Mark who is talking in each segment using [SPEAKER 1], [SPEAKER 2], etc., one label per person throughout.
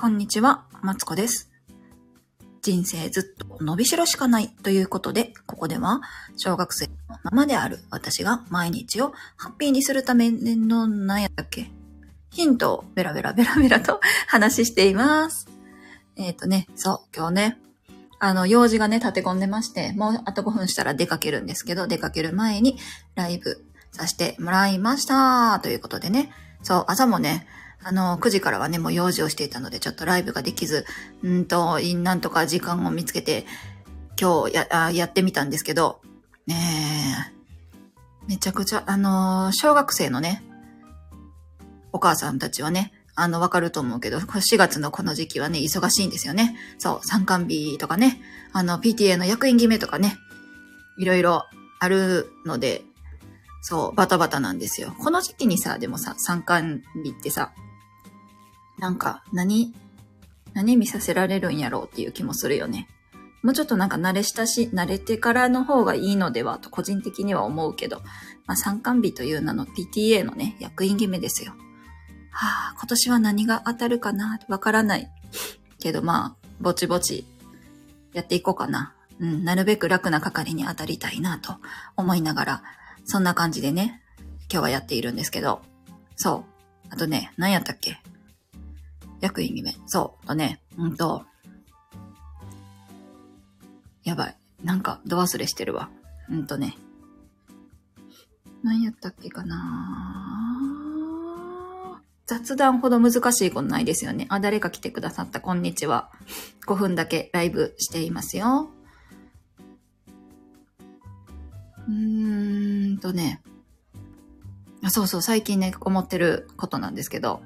[SPEAKER 1] こんにちは、マツコです。人生ずっと伸びしろしかないということで、ここでは小学生のままである私が毎日をハッピーにするための何やったっけヒントをベラベラベラベラと 話しています。えっ、とね、そう、今日ね、あの、用事がね、立て込んでまして、もうあと5分したら出かけるんですけど、出かける前にライブさせてもらいました。ということでね、そう、朝もね、あの、9時からはね、もう用事をしていたので、ちょっとライブができず、うんと、なんとか時間を見つけて、今日や、やってみたんですけど、ねえ、めちゃくちゃ、あの、小学生のね、お母さんたちはね、あの、わかると思うけど、4月のこの時期はね、忙しいんですよね。そう、参観日とかね、あの、PTA の役員決めとかね、いろいろあるので、そう、バタバタなんですよ。この時期にさ、でもさ、参観日ってさ、なんか、何、何見させられるんやろうっていう気もするよね。もうちょっとなんか慣れ親し、慣れてからの方がいいのではと個人的には思うけど、まあ参観日という名の PTA のね、役員決めですよ。はあ、今年は何が当たるかなわからない。けどまあ、ぼちぼちやっていこうかな。うん、なるべく楽な係に当たりたいなと思いながら、そんな感じでね、今日はやっているんですけど、そう。あとね、何やったっけ？役員決め。そう。あとね、うんと、やばい。なんか、度忘れしてるわ。うんとね。何やったっけかな？雑談ほど難しいことないですよね。あ、誰か来てくださった。こんにちは。5分だけライブしていますよ。うーんとね。そうそう、最近ね、思ってることなんですけど、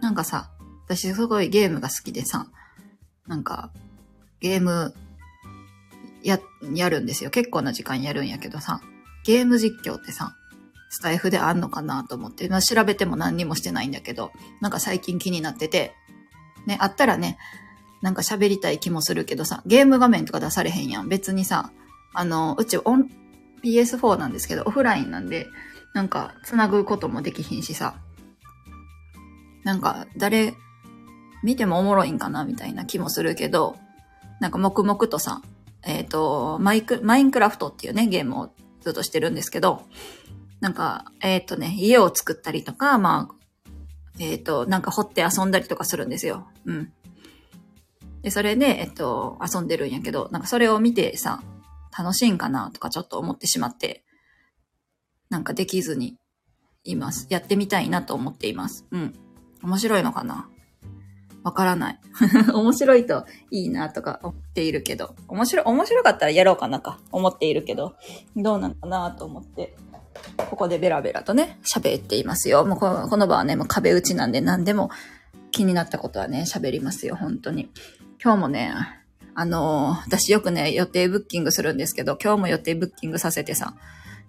[SPEAKER 1] なんかさ、私すごいゲームが好きでさ、なんか、ゲーム、や、やるんですよ。結構な時間やるんやけどさ、ゲーム実況ってさ、スタイフであんのかなと思って、まあ、調べても何にもしてないんだけど、なんか最近気になってて、ね、あったらね、なんか喋りたい気もするけどさ、ゲーム画面とか出されへんやん。別にさ、あの、うち、PS4 なんですけど、オフラインなんで、なんか、繋ぐこともできひんしさ、なんか、誰、見てもおもろいんかなみたいな気もするけど、なんか黙々とさ、えっ、と、マイク、マインクラフトっていうね、ゲームをずっとしてるんですけど、なんか、えっ、とね、家を作ったりとか、まあ、えっ、と、なんか掘って遊んだりとかするんですよ。うん。で、それで、えっ、と、遊んでるんやけど、なんかそれを見てさ、楽しいんかなとかちょっと思ってしまって、なんかできずにいます。やってみたいなと思っています。うん。面白いのかな？わからない。面白いといいなとか思っているけど、面白、面白かったらやろうかなか思っているけど、どうなのかなと思って、ここでベラベラとね、喋っていますよ。もうこのこの場はね、もう壁打ちなんで何でも気になったことはね、喋りますよ、本当に。今日もね、あの私よくね、予定ブッキングするんですけど、今日も予定ブッキングさせてさ、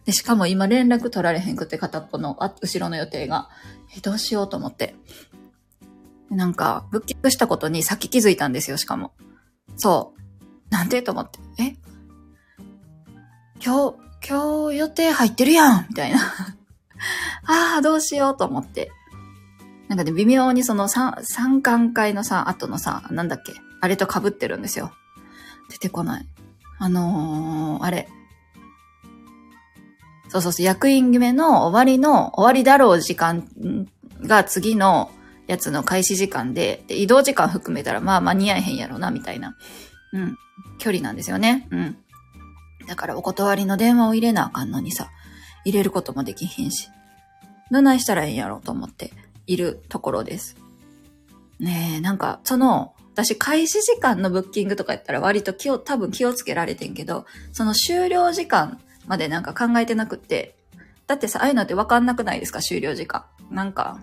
[SPEAKER 1] で、しかも今連絡取られへんくて片っぽの、あ、後ろの予定が。え、どうしようと思って。なんか、ブッキングしたことにさっき気づいたんですよ、しかも。そう。なんでと思って。え？今日、今日予定入ってるやんみたいな。ああ、どうしようと思って。なんかね、微妙にその三、三巻会のさ、後のさ、なんだっけ？あれと被ってるんですよ。出てこない。あのー、あれ。そうそうそう、役員決めの終わりの、終わりだろう時間が次のやつの開始時間で、で移動時間含めたらまあ間に合えへんやろな、みたいな、うん、距離なんですよね。うん。だからお断りの電話を入れなあかんのにさ、入れることもできひんし、どないしたらええんやろうと思っているところです。ねえ、なんか、その、私開始時間のブッキングとかやったら割と気を、多分気をつけられてんけど、その終了時間までなんか考えてなくって、だってさ、ああいうのってわかんなくないですか？終了時間。なんか、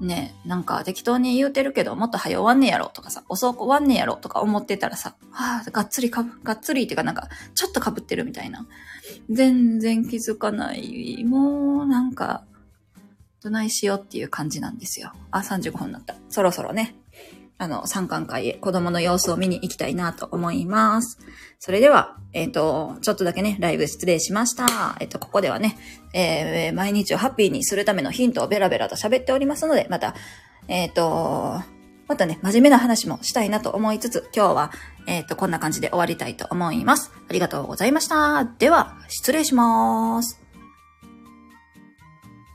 [SPEAKER 1] ねえ、なんか適当に言うてるけど、もっと早終わんねやろとかさ、遅く終わんねやろとか思ってたらさ、はあ、がっつりかぶ、がっつりっていうかなんか、ちょっと被ってるみたいな。全然気づかない。もう、なんか、どないしようっていう感じなんですよ。あ、35分になった。そろそろね、あの、参観会へ子供の様子を見に行きたいなと思います。それでは、えっ、と、ちょっとだけね、ライブ失礼しました。えっ、と、ここではね、えー毎日をハッピーにするためのヒントをベラベラと喋っておりますので、また、えっ、と、またね、真面目な話もしたいなと思いつつ、今日は、えっ、と、こんな感じで終わりたいと思います。ありがとうございました。では、失礼します。